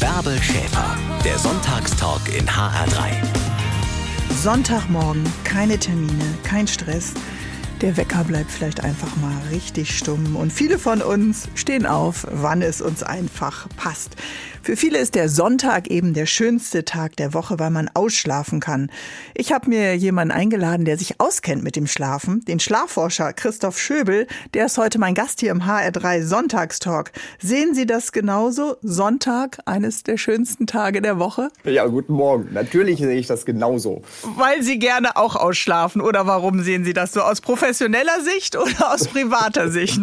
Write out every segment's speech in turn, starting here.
Bärbel Schäfer, der Sonntagstalk in HR3. Sonntagmorgen, keine Termine, kein Stress. Der Wecker bleibt vielleicht einfach mal richtig stumm und viele von uns stehen auf, wann es uns einfach passt. Für viele ist der Sonntag eben der schönste Tag der Woche, weil man ausschlafen kann. Ich habe mir jemanden eingeladen, der sich auskennt mit dem Schlafen, den Schlafforscher Christoph Schöbel, der ist heute mein Gast hier im HR3 Sonntagstalk. Sehen Sie das genauso? Sonntag, eines der schönsten Tage der Woche? Ja, guten Morgen. Natürlich sehe ich das genauso. Weil Sie gerne auch ausschlafen oder warum sehen Sie das so aus professioneller Sicht oder aus privater Sicht?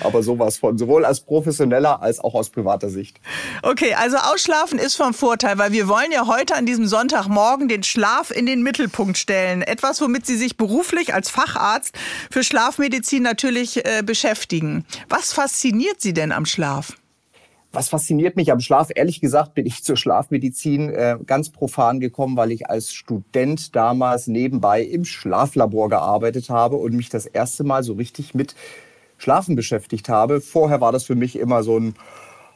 Aber sowas von, sowohl als professioneller als auch aus privater Sicht. Okay. Okay, also Ausschlafen ist vom Vorteil, weil wir wollen ja heute an diesem Sonntagmorgen den Schlaf in den Mittelpunkt stellen. Etwas, womit Sie sich beruflich als Facharzt für Schlafmedizin natürlich äh, beschäftigen. Was fasziniert Sie denn am Schlaf? Was fasziniert mich am Schlaf? Ehrlich gesagt bin ich zur Schlafmedizin äh, ganz profan gekommen, weil ich als Student damals nebenbei im Schlaflabor gearbeitet habe und mich das erste Mal so richtig mit Schlafen beschäftigt habe. Vorher war das für mich immer so ein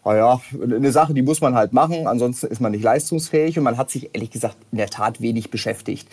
naja, eine Sache, die muss man halt machen, ansonsten ist man nicht leistungsfähig und man hat sich ehrlich gesagt in der Tat wenig beschäftigt.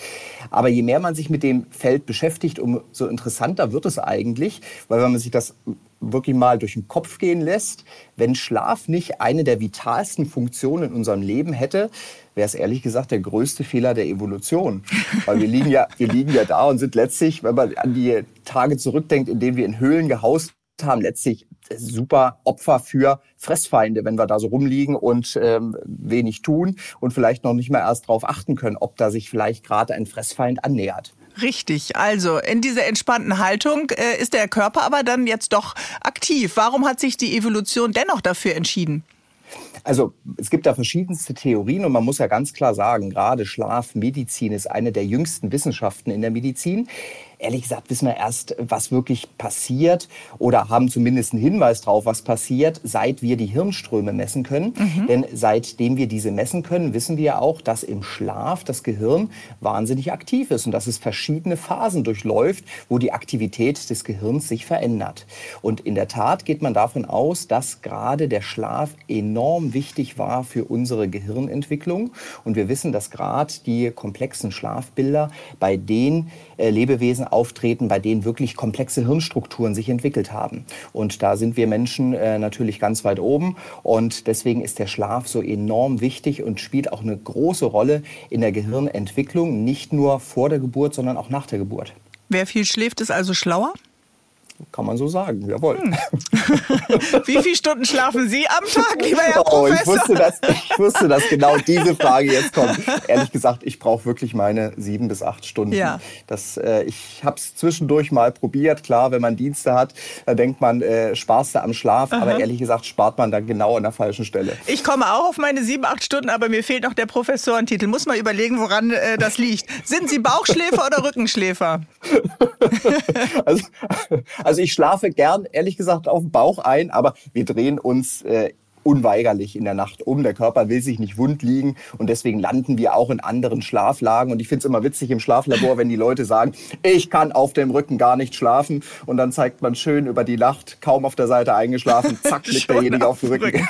Aber je mehr man sich mit dem Feld beschäftigt, umso interessanter wird es eigentlich, weil wenn man sich das wirklich mal durch den Kopf gehen lässt, wenn Schlaf nicht eine der vitalsten Funktionen in unserem Leben hätte, wäre es ehrlich gesagt der größte Fehler der Evolution. Weil wir liegen ja, wir liegen ja da und sind letztlich, wenn man an die Tage zurückdenkt, in denen wir in Höhlen gehaust haben, letztlich super Opfer für Fressfeinde, wenn wir da so rumliegen und ähm, wenig tun und vielleicht noch nicht mal erst darauf achten können, ob da sich vielleicht gerade ein Fressfeind annähert. Richtig, also in dieser entspannten Haltung äh, ist der Körper aber dann jetzt doch aktiv. Warum hat sich die Evolution dennoch dafür entschieden? Also es gibt da verschiedenste Theorien und man muss ja ganz klar sagen, gerade Schlafmedizin ist eine der jüngsten Wissenschaften in der Medizin ehrlich gesagt wissen wir erst, was wirklich passiert oder haben zumindest einen Hinweis drauf, was passiert, seit wir die Hirnströme messen können. Mhm. Denn seitdem wir diese messen können, wissen wir auch, dass im Schlaf das Gehirn wahnsinnig aktiv ist und dass es verschiedene Phasen durchläuft, wo die Aktivität des Gehirns sich verändert. Und in der Tat geht man davon aus, dass gerade der Schlaf enorm wichtig war für unsere Gehirnentwicklung. Und wir wissen, dass gerade die komplexen Schlafbilder bei den äh, Lebewesen auftreten, bei denen wirklich komplexe Hirnstrukturen sich entwickelt haben. Und da sind wir Menschen äh, natürlich ganz weit oben. Und deswegen ist der Schlaf so enorm wichtig und spielt auch eine große Rolle in der Gehirnentwicklung, nicht nur vor der Geburt, sondern auch nach der Geburt. Wer viel schläft, ist also schlauer? Kann man so sagen, jawohl. Hm. Wie viele Stunden schlafen Sie am Tag, lieber Herr oh, Professor? Ich wusste, dass, ich wusste, dass genau diese Frage jetzt kommt. Ehrlich gesagt, ich brauche wirklich meine sieben bis acht Stunden. Ja. Das, äh, ich habe es zwischendurch mal probiert. Klar, wenn man Dienste hat, da denkt man, äh, sparst du am Schlaf. Aha. Aber ehrlich gesagt, spart man dann genau an der falschen Stelle. Ich komme auch auf meine sieben, acht Stunden, aber mir fehlt noch der Professorentitel. Muss mal überlegen, woran äh, das liegt. Sind Sie Bauchschläfer oder Rückenschläfer? also, also ich schlafe gern, ehrlich gesagt, auf dem Bauch ein, aber wir drehen uns äh, unweigerlich in der Nacht um. Der Körper will sich nicht wund liegen und deswegen landen wir auch in anderen Schlaflagen. Und ich finde es immer witzig im Schlaflabor, wenn die Leute sagen, ich kann auf dem Rücken gar nicht schlafen. Und dann zeigt man schön über die Nacht, kaum auf der Seite eingeschlafen, zack, liegt derjenige auf dem Rücken.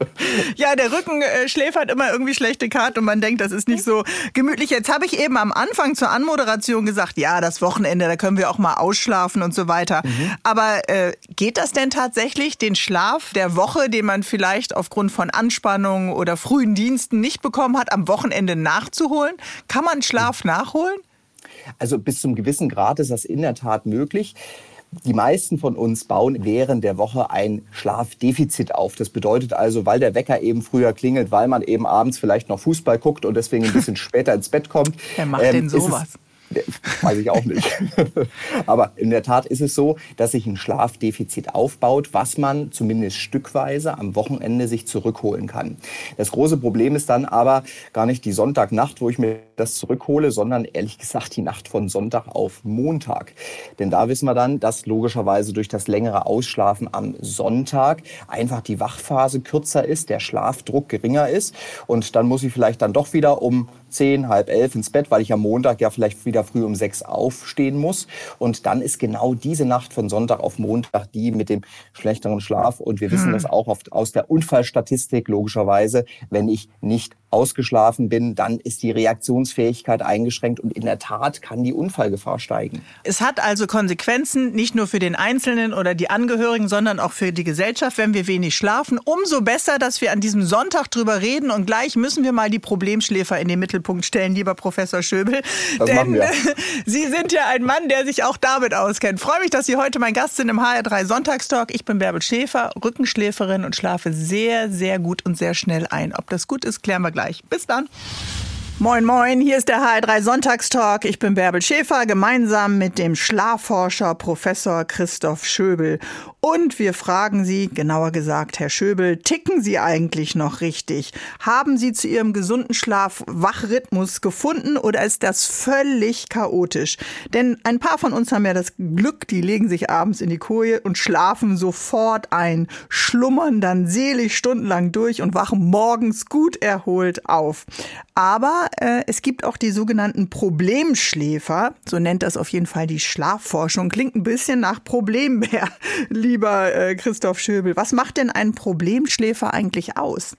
ja, der Rücken äh, schläfert immer irgendwie schlechte Karte und man denkt, das ist nicht so gemütlich. Jetzt habe ich eben am Anfang zur Anmoderation gesagt, ja, das Wochenende, da können wir auch mal ausschlafen und so weiter. Mhm. Aber äh, geht das denn tatsächlich, den Schlaf der Woche, den man vielleicht vielleicht aufgrund von Anspannung oder frühen Diensten nicht bekommen hat, am Wochenende nachzuholen? Kann man Schlaf nachholen? Also bis zum gewissen Grad ist das in der Tat möglich. Die meisten von uns bauen während der Woche ein Schlafdefizit auf. Das bedeutet also, weil der Wecker eben früher klingelt, weil man eben abends vielleicht noch Fußball guckt und deswegen ein bisschen später ins Bett kommt. Wer macht ähm, denn sowas? Weiß ich auch nicht. Aber in der Tat ist es so, dass sich ein Schlafdefizit aufbaut, was man zumindest stückweise am Wochenende sich zurückholen kann. Das große Problem ist dann aber gar nicht die Sonntagnacht, wo ich mir das zurückhole, sondern ehrlich gesagt die Nacht von Sonntag auf Montag. Denn da wissen wir dann, dass logischerweise durch das längere Ausschlafen am Sonntag einfach die Wachphase kürzer ist, der Schlafdruck geringer ist und dann muss ich vielleicht dann doch wieder um zehn, halb elf ins Bett, weil ich am Montag ja vielleicht wieder früh um sechs aufstehen muss. Und dann ist genau diese Nacht von Sonntag auf Montag die mit dem schlechteren Schlaf. Und wir wissen hm. das auch oft aus der Unfallstatistik, logischerweise, wenn ich nicht ausgeschlafen bin, dann ist die Reaktionsfähigkeit eingeschränkt und in der Tat kann die Unfallgefahr steigen. Es hat also Konsequenzen, nicht nur für den Einzelnen oder die Angehörigen, sondern auch für die Gesellschaft, wenn wir wenig schlafen. Umso besser, dass wir an diesem Sonntag drüber reden und gleich müssen wir mal die Problemschläfer in den Mittelpunkt stellen, lieber Professor Schöbel. Das Denn. Sie sind ja ein Mann, der sich auch damit auskennt. Freue mich, dass Sie heute mein Gast sind im HR3 Sonntagstalk. Ich bin Bärbel Schäfer, Rückenschläferin und schlafe sehr, sehr gut und sehr schnell ein. Ob das gut ist, klären wir gleich gleich. Bis dann. Moin, moin, hier ist der HR3 Sonntagstalk. Ich bin Bärbel Schäfer, gemeinsam mit dem Schlafforscher Professor Christoph Schöbel. Und wir fragen Sie, genauer gesagt, Herr Schöbel, ticken Sie eigentlich noch richtig? Haben Sie zu Ihrem gesunden Schlaf-Wachrhythmus gefunden oder ist das völlig chaotisch? Denn ein paar von uns haben ja das Glück, die legen sich abends in die Koje und schlafen sofort ein, schlummern dann selig stundenlang durch und wachen morgens gut erholt auf. Aber äh, es gibt auch die sogenannten Problemschläfer, so nennt das auf jeden Fall die Schlafforschung. Klingt ein bisschen nach Problembär, lieber äh, Christoph Schöbel. Was macht denn ein Problemschläfer eigentlich aus?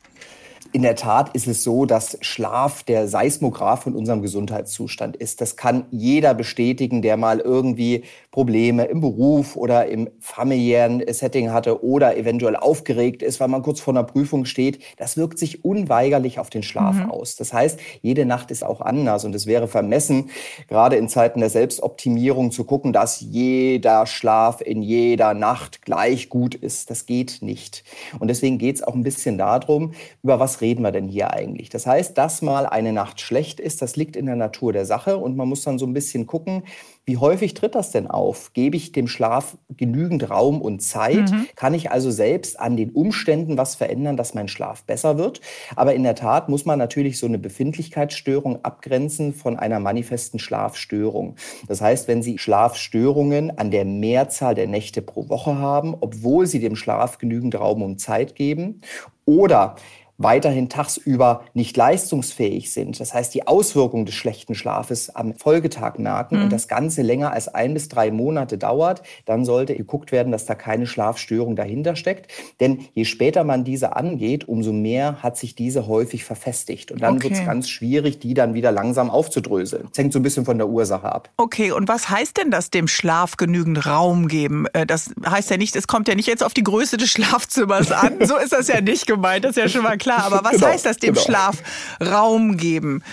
In der Tat ist es so, dass Schlaf der Seismograph von unserem Gesundheitszustand ist. Das kann jeder bestätigen, der mal irgendwie Probleme im Beruf oder im familiären Setting hatte oder eventuell aufgeregt ist, weil man kurz vor einer Prüfung steht. Das wirkt sich unweigerlich auf den Schlaf mhm. aus. Das heißt, jede Nacht ist auch anders und es wäre vermessen, gerade in Zeiten der Selbstoptimierung zu gucken, dass jeder Schlaf in jeder Nacht gleich gut ist. Das geht nicht. Und deswegen geht es auch ein bisschen darum, über was reden wir denn hier eigentlich? Das heißt, dass mal eine Nacht schlecht ist, das liegt in der Natur der Sache und man muss dann so ein bisschen gucken, wie häufig tritt das denn auf? Gebe ich dem Schlaf genügend Raum und Zeit? Mhm. Kann ich also selbst an den Umständen was verändern, dass mein Schlaf besser wird? Aber in der Tat muss man natürlich so eine Befindlichkeitsstörung abgrenzen von einer manifesten Schlafstörung. Das heißt, wenn Sie Schlafstörungen an der Mehrzahl der Nächte pro Woche haben, obwohl Sie dem Schlaf genügend Raum und Zeit geben, oder weiterhin tagsüber nicht leistungsfähig sind. Das heißt, die Auswirkungen des schlechten Schlafes am Folgetag merken mhm. und das Ganze länger als ein bis drei Monate dauert, dann sollte geguckt werden, dass da keine Schlafstörung dahinter steckt. Denn je später man diese angeht, umso mehr hat sich diese häufig verfestigt. Und dann okay. wird es ganz schwierig, die dann wieder langsam aufzudröseln. Das hängt so ein bisschen von der Ursache ab. Okay, und was heißt denn das, dem Schlaf genügend Raum geben? Äh, das heißt ja nicht, es kommt ja nicht jetzt auf die Größe des Schlafzimmers an. So ist das ja nicht gemeint. Das ist ja schon mal klar klar, aber was genau, heißt das, dem genau. Schlaf Raum geben?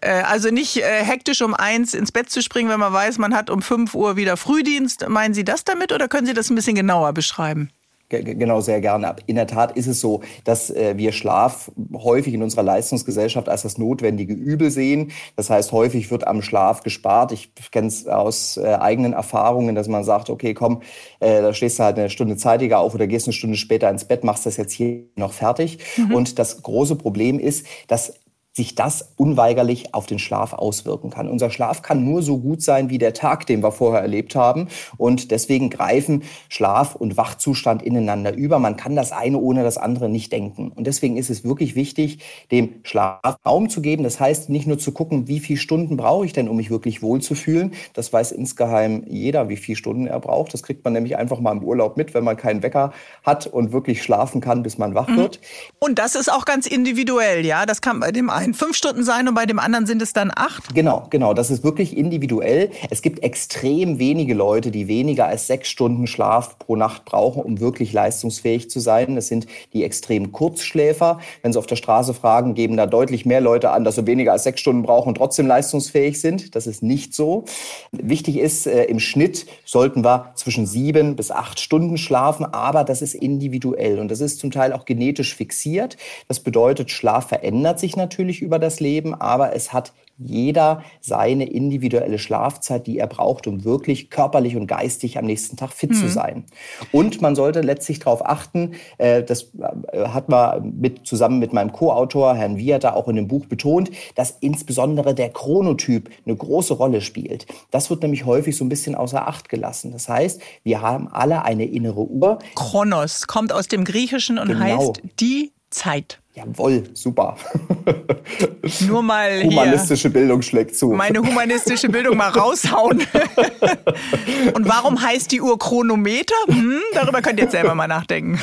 Äh, also nicht äh, hektisch um eins ins Bett zu springen, wenn man weiß, man hat um fünf Uhr wieder Frühdienst. Meinen Sie das damit oder können Sie das ein bisschen genauer beschreiben? Genau, sehr gerne. In der Tat ist es so, dass äh, wir Schlaf häufig in unserer Leistungsgesellschaft als das notwendige Übel sehen. Das heißt, häufig wird am Schlaf gespart. Ich kenne es aus äh, eigenen Erfahrungen, dass man sagt, okay, komm, äh, da stehst du halt eine Stunde zeitiger auf oder gehst eine Stunde später ins Bett, machst das jetzt hier noch fertig. Mhm. Und das große Problem ist, dass sich das unweigerlich auf den Schlaf auswirken kann. Unser Schlaf kann nur so gut sein wie der Tag, den wir vorher erlebt haben. Und deswegen greifen Schlaf und Wachzustand ineinander über. Man kann das eine ohne das andere nicht denken. Und deswegen ist es wirklich wichtig, dem Schlaf Raum zu geben. Das heißt, nicht nur zu gucken, wie viele Stunden brauche ich denn, um mich wirklich wohlzufühlen. Das weiß insgeheim jeder, wie viele Stunden er braucht. Das kriegt man nämlich einfach mal im Urlaub mit, wenn man keinen Wecker hat und wirklich schlafen kann, bis man wach mhm. wird. Und das ist auch ganz individuell, ja. Das kann bei dem einen fünf Stunden sein und bei dem anderen sind es dann acht? Genau, genau. Das ist wirklich individuell. Es gibt extrem wenige Leute, die weniger als sechs Stunden Schlaf pro Nacht brauchen, um wirklich leistungsfähig zu sein. Das sind die extrem Kurzschläfer. Wenn Sie auf der Straße fragen, geben da deutlich mehr Leute an, dass sie weniger als sechs Stunden brauchen und trotzdem leistungsfähig sind. Das ist nicht so. Wichtig ist, äh, im Schnitt sollten wir zwischen sieben bis acht Stunden schlafen, aber das ist individuell und das ist zum Teil auch genetisch fixiert. Das bedeutet, Schlaf verändert sich natürlich natürlich über das Leben, aber es hat jeder seine individuelle Schlafzeit, die er braucht, um wirklich körperlich und geistig am nächsten Tag fit mhm. zu sein. Und man sollte letztlich darauf achten, äh, das äh, hat man mit, zusammen mit meinem Co-Autor, Herrn Wieter, auch in dem Buch betont, dass insbesondere der Chronotyp eine große Rolle spielt. Das wird nämlich häufig so ein bisschen außer Acht gelassen. Das heißt, wir haben alle eine innere Uhr. Chronos kommt aus dem Griechischen und genau. heißt die Zeit. Jawohl, super. Nur mal humanistische Bildung schlägt zu. Meine humanistische Bildung mal raushauen. Und warum heißt die Uhr Chronometer? Hm, darüber könnt ihr jetzt selber mal nachdenken.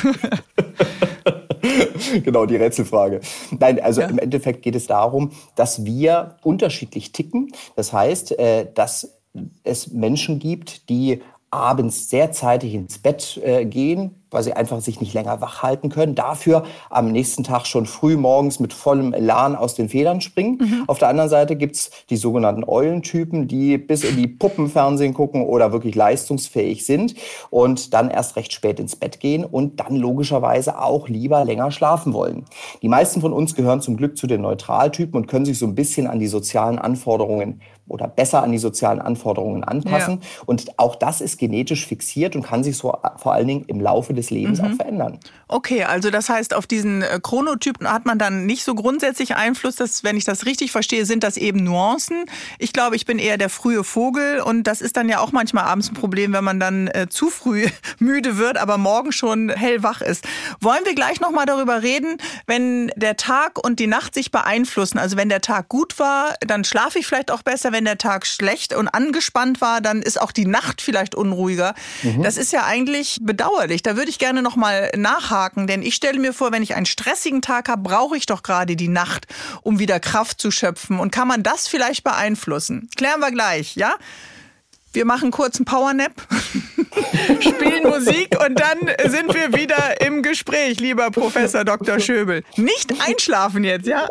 genau, die Rätselfrage. Nein, also ja. im Endeffekt geht es darum, dass wir unterschiedlich ticken. Das heißt, äh, dass es Menschen gibt, die abends sehr zeitig ins Bett äh, gehen, weil sie einfach sich nicht länger wach halten können. Dafür am nächsten Tag schon früh morgens mit vollem Elan aus den Federn springen. Mhm. Auf der anderen Seite gibt's die sogenannten Eulentypen, die bis in die Puppenfernsehen gucken oder wirklich leistungsfähig sind und dann erst recht spät ins Bett gehen und dann logischerweise auch lieber länger schlafen wollen. Die meisten von uns gehören zum Glück zu den Neutraltypen und können sich so ein bisschen an die sozialen Anforderungen oder besser an die sozialen Anforderungen anpassen. Ja. Und auch das ist genetisch fixiert und kann sich so vor allen Dingen im Laufe des Lebens mhm. auch verändern. Okay, also das heißt, auf diesen äh, Chronotypen hat man dann nicht so grundsätzlich Einfluss. Dass, wenn ich das richtig verstehe, sind das eben Nuancen. Ich glaube, ich bin eher der frühe Vogel und das ist dann ja auch manchmal abends ein Problem, wenn man dann äh, zu früh müde wird, aber morgen schon hellwach ist. Wollen wir gleich nochmal darüber reden, wenn der Tag und die Nacht sich beeinflussen? Also wenn der Tag gut war, dann schlafe ich vielleicht auch besser. Wenn wenn der Tag schlecht und angespannt war, dann ist auch die Nacht vielleicht unruhiger. Mhm. Das ist ja eigentlich bedauerlich. Da würde ich gerne noch mal nachhaken, denn ich stelle mir vor, wenn ich einen stressigen Tag habe, brauche ich doch gerade die Nacht, um wieder Kraft zu schöpfen. Und kann man das vielleicht beeinflussen? Klären wir gleich, ja? Wir machen kurz einen Powernap, spielen Musik und dann sind wir wieder im Gespräch, lieber Professor Dr. Schöbel. Nicht einschlafen jetzt, ja?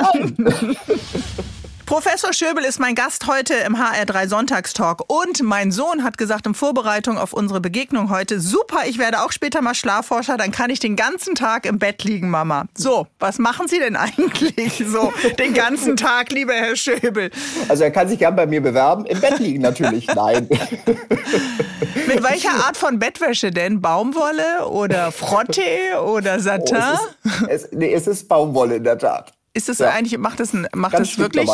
Professor Schöbel ist mein Gast heute im HR3 Sonntagstalk. Und mein Sohn hat gesagt in Vorbereitung auf unsere Begegnung heute, super, ich werde auch später mal Schlafforscher, dann kann ich den ganzen Tag im Bett liegen, Mama. So, was machen Sie denn eigentlich so den ganzen Tag, lieber Herr Schöbel? Also er kann sich gern bei mir bewerben. Im Bett liegen natürlich, nein. Mit welcher Art von Bettwäsche denn? Baumwolle oder Frotte oder Satin? Oh, es, ist, es, nee, es ist Baumwolle in der Tat. Ist das ja. eigentlich, macht das, ein, macht das wirklich,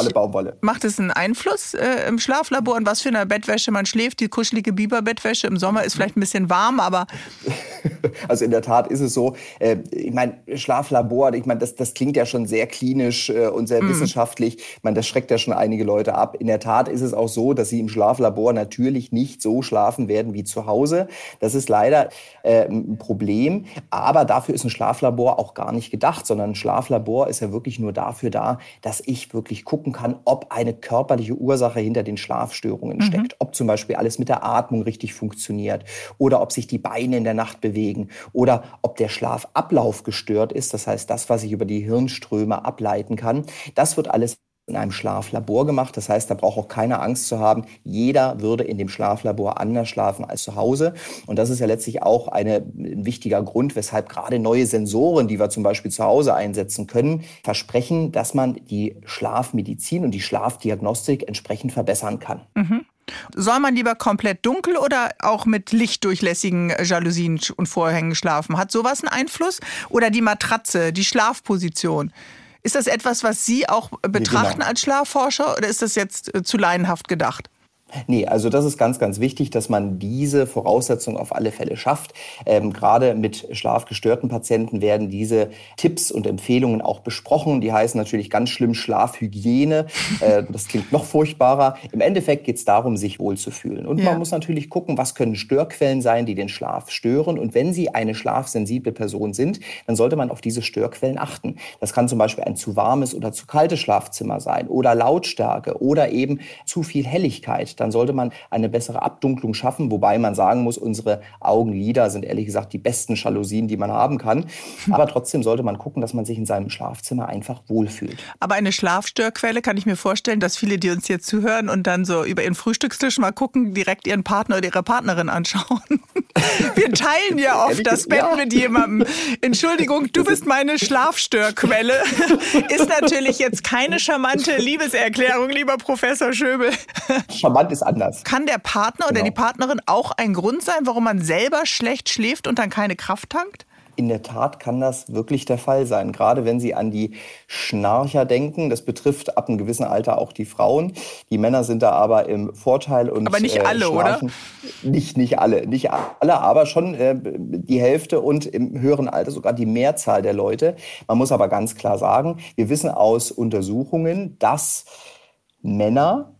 macht das einen Einfluss äh, im Schlaflabor und was für eine Bettwäsche man schläft? Die kuschelige Biberbettwäsche im Sommer ist vielleicht ein bisschen warm, aber... Also in der Tat ist es so, äh, ich meine, Schlaflabor, ich meine, das, das klingt ja schon sehr klinisch äh, und sehr mm. wissenschaftlich. Ich meine, das schreckt ja schon einige Leute ab. In der Tat ist es auch so, dass sie im Schlaflabor natürlich nicht so schlafen werden wie zu Hause. Das ist leider äh, ein Problem, aber dafür ist ein Schlaflabor auch gar nicht gedacht, sondern ein Schlaflabor ist ja wirklich nur dafür da, dass ich wirklich gucken kann, ob eine körperliche Ursache hinter den Schlafstörungen mhm. steckt. Ob zum Beispiel alles mit der Atmung richtig funktioniert oder ob sich die Beine in der Nacht bewegen oder ob der Schlafablauf gestört ist. Das heißt, das, was ich über die Hirnströme ableiten kann, das wird alles in einem Schlaflabor gemacht. Das heißt, da braucht auch keiner Angst zu haben. Jeder würde in dem Schlaflabor anders schlafen als zu Hause. Und das ist ja letztlich auch eine, ein wichtiger Grund, weshalb gerade neue Sensoren, die wir zum Beispiel zu Hause einsetzen können, versprechen, dass man die Schlafmedizin und die Schlafdiagnostik entsprechend verbessern kann. Mhm. Soll man lieber komplett dunkel oder auch mit lichtdurchlässigen Jalousien und Vorhängen schlafen? Hat sowas einen Einfluss? Oder die Matratze, die Schlafposition? Ist das etwas, was Sie auch betrachten genau. als Schlafforscher oder ist das jetzt äh, zu laienhaft gedacht? Nee, also das ist ganz, ganz wichtig, dass man diese Voraussetzung auf alle Fälle schafft. Ähm, gerade mit schlafgestörten Patienten werden diese Tipps und Empfehlungen auch besprochen. Die heißen natürlich ganz schlimm Schlafhygiene. Äh, das klingt noch furchtbarer. Im Endeffekt geht es darum, sich wohlzufühlen. Und ja. man muss natürlich gucken, was können Störquellen sein, die den Schlaf stören. Und wenn Sie eine schlafsensible Person sind, dann sollte man auf diese Störquellen achten. Das kann zum Beispiel ein zu warmes oder zu kaltes Schlafzimmer sein oder Lautstärke oder eben zu viel Helligkeit dann sollte man eine bessere Abdunklung schaffen, wobei man sagen muss, unsere Augenlider sind ehrlich gesagt die besten Jalousien, die man haben kann. Aber trotzdem sollte man gucken, dass man sich in seinem Schlafzimmer einfach wohlfühlt. Aber eine Schlafstörquelle kann ich mir vorstellen, dass viele, die uns jetzt zuhören und dann so über ihren Frühstückstisch mal gucken, direkt ihren Partner oder ihre Partnerin anschauen. Wir teilen ja oft das Bett ja. mit jemandem. Entschuldigung, du bist meine Schlafstörquelle. Ist natürlich jetzt keine charmante Liebeserklärung, lieber Professor Schöbel. Charmant Land ist anders. Kann der Partner oder genau. die Partnerin auch ein Grund sein, warum man selber schlecht schläft und dann keine Kraft tankt? in der Tat kann das wirklich der Fall sein. Gerade wenn Sie an die Schnarcher denken. Das betrifft ab einem gewissen Alter auch die Frauen. Die Männer sind da aber im Vorteil. Und, aber nicht alle, äh, oder? Nicht, nicht alle. Nicht alle, aber schon äh, die Hälfte und im höheren Alter sogar die Mehrzahl der Leute. Man muss aber ganz klar sagen, wir wissen aus Untersuchungen, dass Männer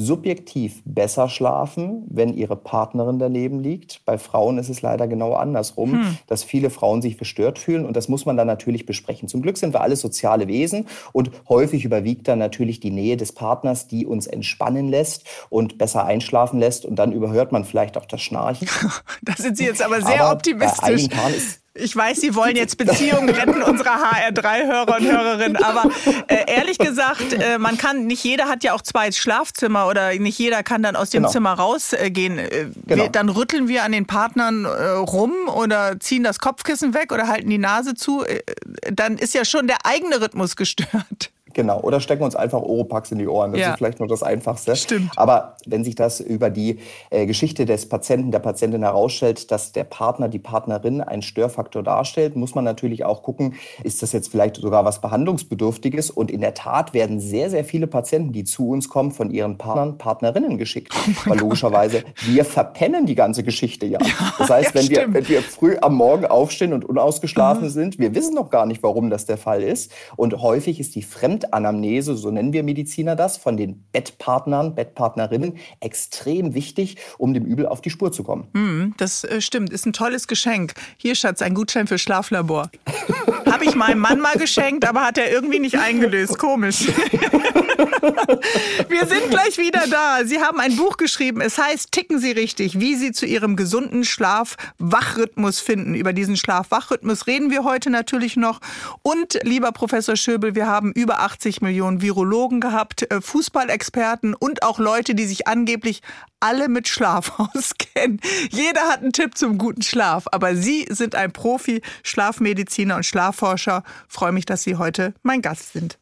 subjektiv besser schlafen, wenn ihre Partnerin daneben liegt. Bei Frauen ist es leider genau andersrum, hm. dass viele Frauen sich verstört fühlen und das muss man dann natürlich besprechen. Zum Glück sind wir alle soziale Wesen und häufig überwiegt dann natürlich die Nähe des Partners, die uns entspannen lässt und besser einschlafen lässt und dann überhört man vielleicht auch das Schnarchen. da sind Sie jetzt aber sehr aber optimistisch. Bei ist ich weiß, Sie wollen jetzt Beziehungen retten unserer HR3-Hörer und Hörerinnen, aber äh, ehrlich gesagt, äh, man kann, nicht jeder hat ja auch zwei Schlafzimmer oder nicht jeder kann dann aus dem genau. Zimmer rausgehen. Äh, genau. dann rütteln wir an den Partnern äh, rum oder ziehen das Kopfkissen weg oder halten die Nase zu. Äh, dann ist ja schon der eigene Rhythmus gestört. Genau, oder stecken uns einfach Oropax in die Ohren. Das ja. ist vielleicht nur das Einfachste. Stimmt. Aber wenn sich das über die äh, Geschichte des Patienten, der Patientin herausstellt, dass der Partner, die Partnerin einen Störfaktor darstellt, muss man natürlich auch gucken, ist das jetzt vielleicht sogar was Behandlungsbedürftiges? Und in der Tat werden sehr, sehr viele Patienten, die zu uns kommen, von ihren Partnern, Partnerinnen geschickt. Oh Weil logischerweise, wir verpennen die ganze Geschichte ja. ja das heißt, wenn, wir, wenn wir früh am Morgen aufstehen und unausgeschlafen mhm. sind, wir wissen noch gar nicht, warum das der Fall ist. Und häufig ist die Fremd Fremdanamnese, so nennen wir Mediziner das, von den Bettpartnern, Bettpartnerinnen extrem wichtig, um dem Übel auf die Spur zu kommen. Mm, das äh, stimmt, ist ein tolles Geschenk. Hier, Schatz, ein Gutschein für Schlaflabor. Habe ich meinem Mann mal geschenkt, aber hat er irgendwie nicht eingelöst. Komisch. Wir sind gleich wieder da. Sie haben ein Buch geschrieben. Es heißt Ticken Sie richtig, wie Sie zu Ihrem gesunden Schlaf-Wachrhythmus finden. Über diesen Schlaf-Wachrhythmus reden wir heute natürlich noch. Und lieber Professor Schöbel, wir haben über 80 Millionen Virologen gehabt, äh, Fußballexperten und auch Leute, die sich angeblich alle mit Schlaf auskennen. Jeder hat einen Tipp zum guten Schlaf. Aber Sie sind ein Profi, Schlafmediziner und Schlafforscher. Ich freue mich, dass Sie heute mein Gast sind.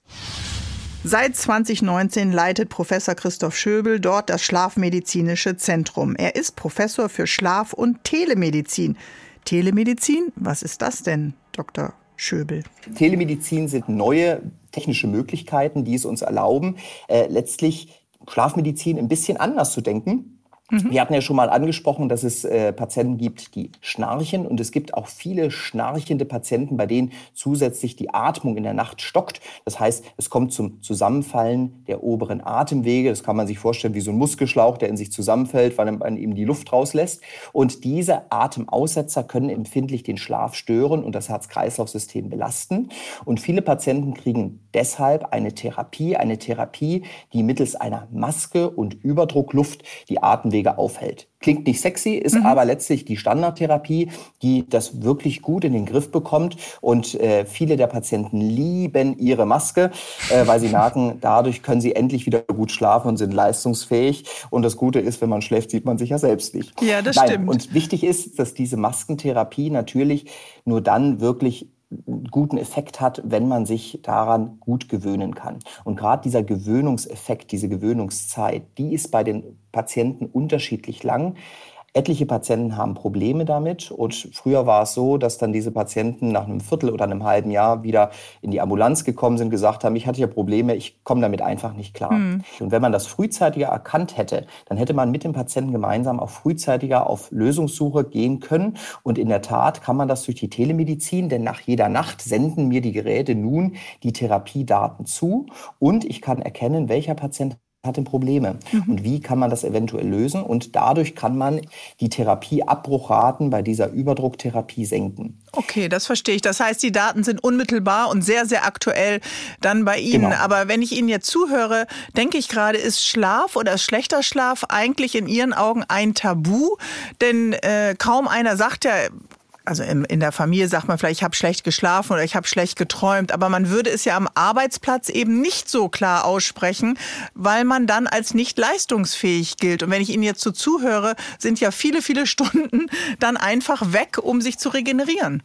Seit 2019 leitet Professor Christoph Schöbel dort das Schlafmedizinische Zentrum. Er ist Professor für Schlaf- und Telemedizin. Telemedizin? Was ist das denn, Dr. Schöbel? Telemedizin sind neue technische Möglichkeiten, die es uns erlauben, äh, letztlich Schlafmedizin ein bisschen anders zu denken Mhm. Wir hatten ja schon mal angesprochen, dass es äh, Patienten gibt, die schnarchen. Und es gibt auch viele schnarchende Patienten, bei denen zusätzlich die Atmung in der Nacht stockt. Das heißt, es kommt zum Zusammenfallen der oberen Atemwege. Das kann man sich vorstellen wie so ein Muskelschlauch, der in sich zusammenfällt, weil man eben die Luft rauslässt. Und diese Atemaussetzer können empfindlich den Schlaf stören und das Herz-Kreislauf-System belasten. Und viele Patienten kriegen deshalb eine Therapie, eine Therapie, die mittels einer Maske und Überdruckluft die Atemwege Atemwege aufhält. Klingt nicht sexy, ist mhm. aber letztlich die Standardtherapie, die das wirklich gut in den Griff bekommt. Und äh, viele der Patienten lieben ihre Maske, äh, weil sie merken, dadurch können sie endlich wieder gut schlafen und sind leistungsfähig. Und das Gute ist, wenn man schläft, sieht man sich ja selbst nicht. Ja, das Nein. stimmt. Und wichtig ist, dass diese Maskentherapie natürlich nur dann wirklich guten Effekt hat, wenn man sich daran gut gewöhnen kann. Und gerade dieser Gewöhnungseffekt, diese Gewöhnungszeit, die ist bei den Patienten unterschiedlich lang. Etliche Patienten haben Probleme damit und früher war es so, dass dann diese Patienten nach einem Viertel oder einem halben Jahr wieder in die Ambulanz gekommen sind, gesagt haben, ich hatte ja Probleme, ich komme damit einfach nicht klar. Mhm. Und wenn man das frühzeitiger erkannt hätte, dann hätte man mit dem Patienten gemeinsam auch frühzeitiger auf Lösungssuche gehen können. Und in der Tat kann man das durch die Telemedizin, denn nach jeder Nacht senden mir die Geräte nun die Therapiedaten zu und ich kann erkennen, welcher Patient hat denn Probleme mhm. und wie kann man das eventuell lösen und dadurch kann man die Therapieabbruchraten bei dieser Überdrucktherapie senken. Okay, das verstehe ich. Das heißt, die Daten sind unmittelbar und sehr, sehr aktuell dann bei Ihnen. Genau. Aber wenn ich Ihnen jetzt zuhöre, denke ich gerade, ist Schlaf oder schlechter Schlaf eigentlich in Ihren Augen ein Tabu? Denn äh, kaum einer sagt ja, also in, in der Familie sagt man vielleicht, ich habe schlecht geschlafen oder ich habe schlecht geträumt, aber man würde es ja am Arbeitsplatz eben nicht so klar aussprechen, weil man dann als nicht leistungsfähig gilt. Und wenn ich Ihnen jetzt so zuhöre, sind ja viele, viele Stunden dann einfach weg, um sich zu regenerieren.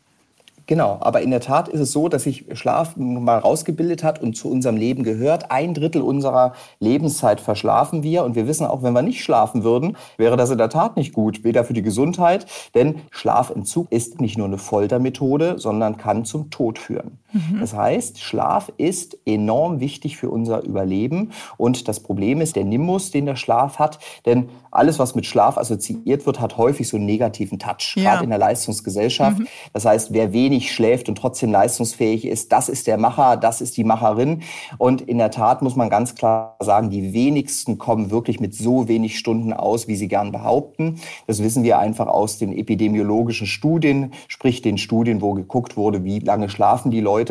Genau, aber in der Tat ist es so, dass sich Schlaf mal rausgebildet hat und zu unserem Leben gehört. Ein Drittel unserer Lebenszeit verschlafen wir und wir wissen auch, wenn wir nicht schlafen würden, wäre das in der Tat nicht gut, weder für die Gesundheit, denn Schlafentzug ist nicht nur eine Foltermethode, sondern kann zum Tod führen. Mhm. Das heißt, Schlaf ist enorm wichtig für unser Überleben und das Problem ist der Nimbus, den der Schlaf hat, denn alles, was mit Schlaf assoziiert wird, hat häufig so einen negativen Touch, ja. gerade in der Leistungsgesellschaft. Mhm. Das heißt, wer wenig schläft und trotzdem leistungsfähig ist, das ist der Macher, das ist die Macherin. Und in der Tat muss man ganz klar sagen, die wenigsten kommen wirklich mit so wenig Stunden aus, wie sie gern behaupten. Das wissen wir einfach aus den epidemiologischen Studien, sprich den Studien, wo geguckt wurde, wie lange schlafen die Leute.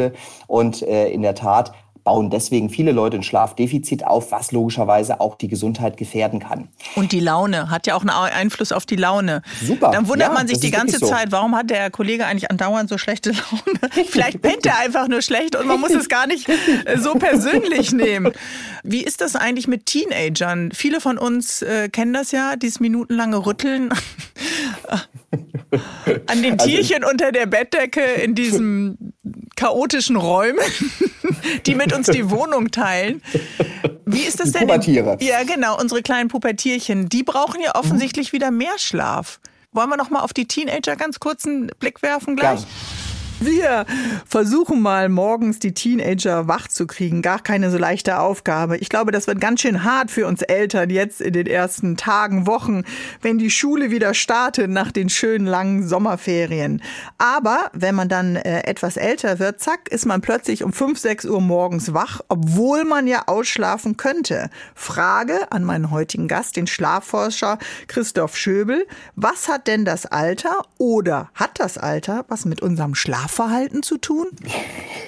Und äh, in der Tat bauen deswegen viele Leute ein Schlafdefizit auf, was logischerweise auch die Gesundheit gefährden kann. Und die Laune hat ja auch einen Einfluss auf die Laune. Super. Dann wundert ja, man sich die ganze so. Zeit, warum hat der Kollege eigentlich andauernd so schlechte Laune? Vielleicht pennt er einfach nur schlecht und man muss es gar nicht äh, so persönlich nehmen. Wie ist das eigentlich mit Teenagern? Viele von uns äh, kennen das ja, dieses minutenlange Rütteln an den also Tierchen also unter der Bettdecke in diesem chaotischen Räumen, die mit uns die Wohnung teilen. Wie ist das die denn? Pubertiere. Ja, genau, unsere kleinen Pubertierchen, die brauchen ja offensichtlich wieder mehr Schlaf. Wollen wir noch mal auf die Teenager ganz kurz einen Blick werfen gleich? Gern. Wir versuchen mal morgens die Teenager wach zu kriegen. Gar keine so leichte Aufgabe. Ich glaube, das wird ganz schön hart für uns Eltern jetzt in den ersten Tagen, Wochen, wenn die Schule wieder startet nach den schönen langen Sommerferien. Aber wenn man dann äh, etwas älter wird, zack, ist man plötzlich um 5, 6 Uhr morgens wach, obwohl man ja ausschlafen könnte. Frage an meinen heutigen Gast, den Schlafforscher Christoph Schöbel. Was hat denn das Alter oder hat das Alter was mit unserem Schlaf Schlafverhalten zu tun?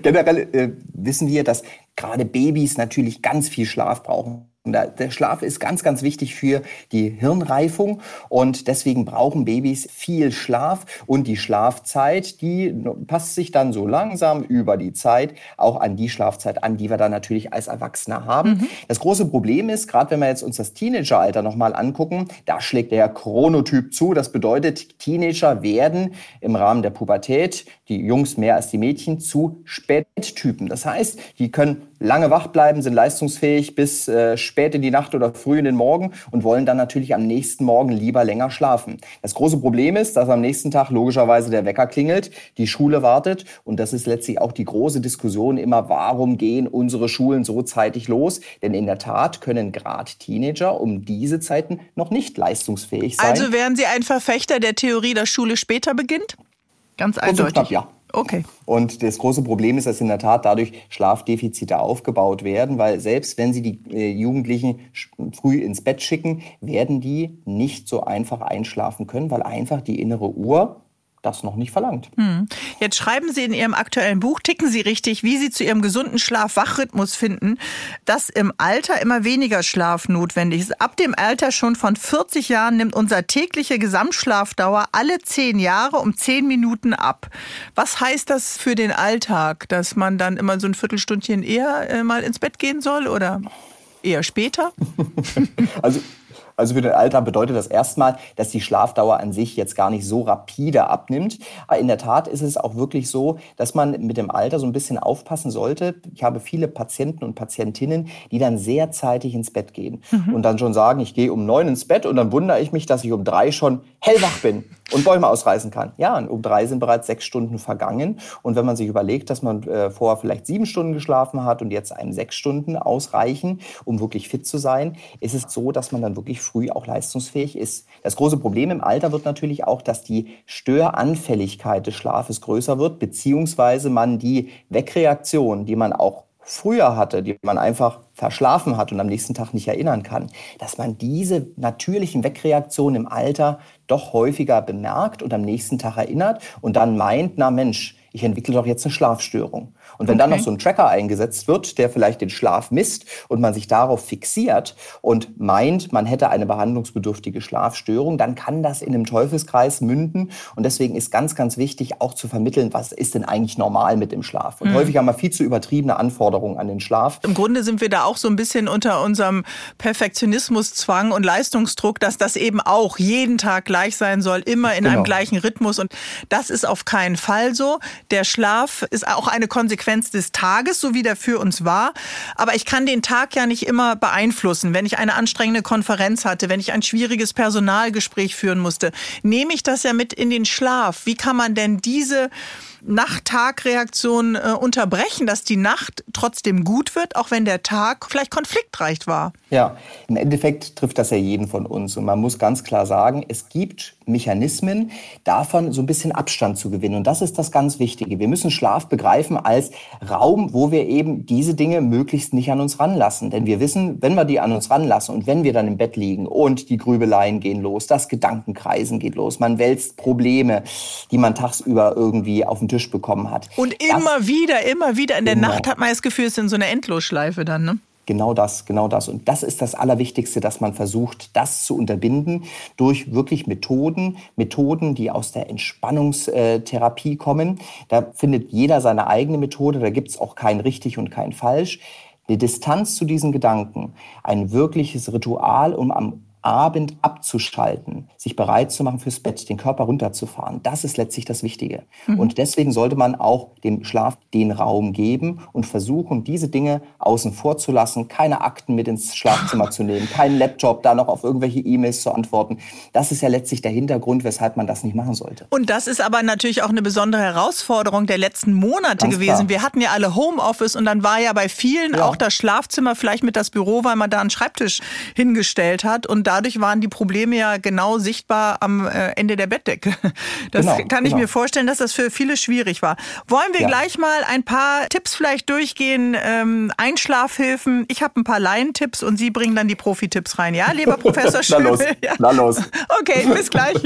Generell äh, wissen wir, dass gerade Babys natürlich ganz viel Schlaf brauchen. Und der Schlaf ist ganz, ganz wichtig für die Hirnreifung und deswegen brauchen Babys viel Schlaf und die Schlafzeit, die passt sich dann so langsam über die Zeit auch an die Schlafzeit an, die wir dann natürlich als Erwachsene haben. Mhm. Das große Problem ist, gerade wenn wir jetzt uns das Teenageralter nochmal angucken, da schlägt der Chronotyp zu. Das bedeutet, Teenager werden im Rahmen der Pubertät, die Jungs mehr als die Mädchen, zu Spättypen. Das heißt, die können lange wach bleiben, sind leistungsfähig bis äh, spät in die Nacht oder früh in den Morgen und wollen dann natürlich am nächsten Morgen lieber länger schlafen. Das große Problem ist, dass am nächsten Tag logischerweise der Wecker klingelt, die Schule wartet und das ist letztlich auch die große Diskussion immer, warum gehen unsere Schulen so zeitig los? Denn in der Tat können gerade Teenager um diese Zeiten noch nicht leistungsfähig sein. Also wären Sie ein Verfechter der Theorie, dass Schule später beginnt? Ganz eindeutig. Knapp, ja. Okay. Und das große Problem ist, dass in der Tat dadurch Schlafdefizite aufgebaut werden, weil selbst wenn Sie die äh, Jugendlichen früh ins Bett schicken, werden die nicht so einfach einschlafen können, weil einfach die innere Uhr das noch nicht verlangt. Hm. Jetzt schreiben Sie in Ihrem aktuellen Buch, ticken Sie richtig, wie Sie zu Ihrem gesunden Schlaf-Wach-Rhythmus finden, dass im Alter immer weniger Schlaf notwendig ist. Ab dem Alter schon von 40 Jahren nimmt unser tägliche Gesamtschlafdauer alle 10 Jahre um 10 Minuten ab. Was heißt das für den Alltag, dass man dann immer so ein Viertelstündchen eher äh, mal ins Bett gehen soll oder eher später? also also für den Alter bedeutet das erstmal, dass die Schlafdauer an sich jetzt gar nicht so rapide abnimmt. Aber in der Tat ist es auch wirklich so, dass man mit dem Alter so ein bisschen aufpassen sollte. Ich habe viele Patienten und Patientinnen, die dann sehr zeitig ins Bett gehen mhm. und dann schon sagen, ich gehe um neun ins Bett und dann wundere ich mich, dass ich um drei schon hellwach bin und Bäume ausreißen kann. Ja, und um drei sind bereits sechs Stunden vergangen. Und wenn man sich überlegt, dass man äh, vorher vielleicht sieben Stunden geschlafen hat und jetzt einem sechs Stunden ausreichen, um wirklich fit zu sein, ist es so, dass man dann wirklich früh auch leistungsfähig ist. Das große Problem im Alter wird natürlich auch, dass die Störanfälligkeit des Schlafes größer wird, beziehungsweise man die Wegreaktion, die man auch früher hatte, die man einfach verschlafen hat und am nächsten Tag nicht erinnern kann, dass man diese natürlichen Wegreaktionen im Alter doch häufiger bemerkt und am nächsten Tag erinnert und dann meint, na Mensch, ich entwickle doch jetzt eine Schlafstörung. Und wenn okay. dann noch so ein Tracker eingesetzt wird, der vielleicht den Schlaf misst und man sich darauf fixiert und meint, man hätte eine behandlungsbedürftige Schlafstörung, dann kann das in einem Teufelskreis münden. Und deswegen ist ganz, ganz wichtig auch zu vermitteln, was ist denn eigentlich normal mit dem Schlaf. Und mhm. häufig haben wir viel zu übertriebene Anforderungen an den Schlaf. Im Grunde sind wir da auch so ein bisschen unter unserem Perfektionismuszwang und Leistungsdruck, dass das eben auch jeden Tag gleich sein soll, immer in genau. einem gleichen Rhythmus. Und das ist auf keinen Fall so. Der Schlaf ist auch eine Konsequenz des Tages, so wie der für uns war. Aber ich kann den Tag ja nicht immer beeinflussen. Wenn ich eine anstrengende Konferenz hatte, wenn ich ein schwieriges Personalgespräch führen musste, nehme ich das ja mit in den Schlaf. Wie kann man denn diese Nacht-Tag-Reaktion äh, unterbrechen, dass die Nacht trotzdem gut wird, auch wenn der Tag vielleicht konfliktreich war? Ja, im Endeffekt trifft das ja jeden von uns. Und man muss ganz klar sagen, es gibt Mechanismen, davon so ein bisschen Abstand zu gewinnen. Und das ist das ganz Wichtige. Wir müssen Schlaf begreifen als Raum, wo wir eben diese Dinge möglichst nicht an uns ranlassen. Denn wir wissen, wenn wir die an uns ranlassen und wenn wir dann im Bett liegen und die Grübeleien gehen los, das Gedankenkreisen geht los, man wälzt Probleme, die man tagsüber irgendwie auf den Tisch bekommen hat. Und immer das, wieder, immer wieder in der immer. Nacht hat man das Gefühl, es ist in so einer Endlosschleife dann, ne? Genau das, genau das. Und das ist das Allerwichtigste, dass man versucht, das zu unterbinden durch wirklich Methoden, Methoden, die aus der Entspannungstherapie kommen. Da findet jeder seine eigene Methode, da gibt es auch kein richtig und kein falsch. Die Distanz zu diesen Gedanken, ein wirkliches Ritual, um am Abend abzuschalten, sich bereit zu machen fürs Bett, den Körper runterzufahren. Das ist letztlich das Wichtige. Mhm. Und deswegen sollte man auch dem Schlaf den Raum geben und versuchen, diese Dinge außen vor zu lassen, keine Akten mit ins Schlafzimmer zu nehmen, keinen Laptop, da noch auf irgendwelche E-Mails zu antworten. Das ist ja letztlich der Hintergrund, weshalb man das nicht machen sollte. Und das ist aber natürlich auch eine besondere Herausforderung der letzten Monate Ganz gewesen. Klar. Wir hatten ja alle Homeoffice und dann war ja bei vielen ja. auch das Schlafzimmer vielleicht mit das Büro, weil man da einen Schreibtisch hingestellt hat und da dadurch waren die Probleme ja genau sichtbar am äh, Ende der Bettdecke. Das genau, kann ich genau. mir vorstellen, dass das für viele schwierig war. Wollen wir ja. gleich mal ein paar Tipps vielleicht durchgehen? Ähm, Einschlafhilfen. Ich habe ein paar Laientipps und Sie bringen dann die Profi-Tipps rein. Ja, lieber Professor Schöbel? Na los, ja. na los. Okay, bis gleich.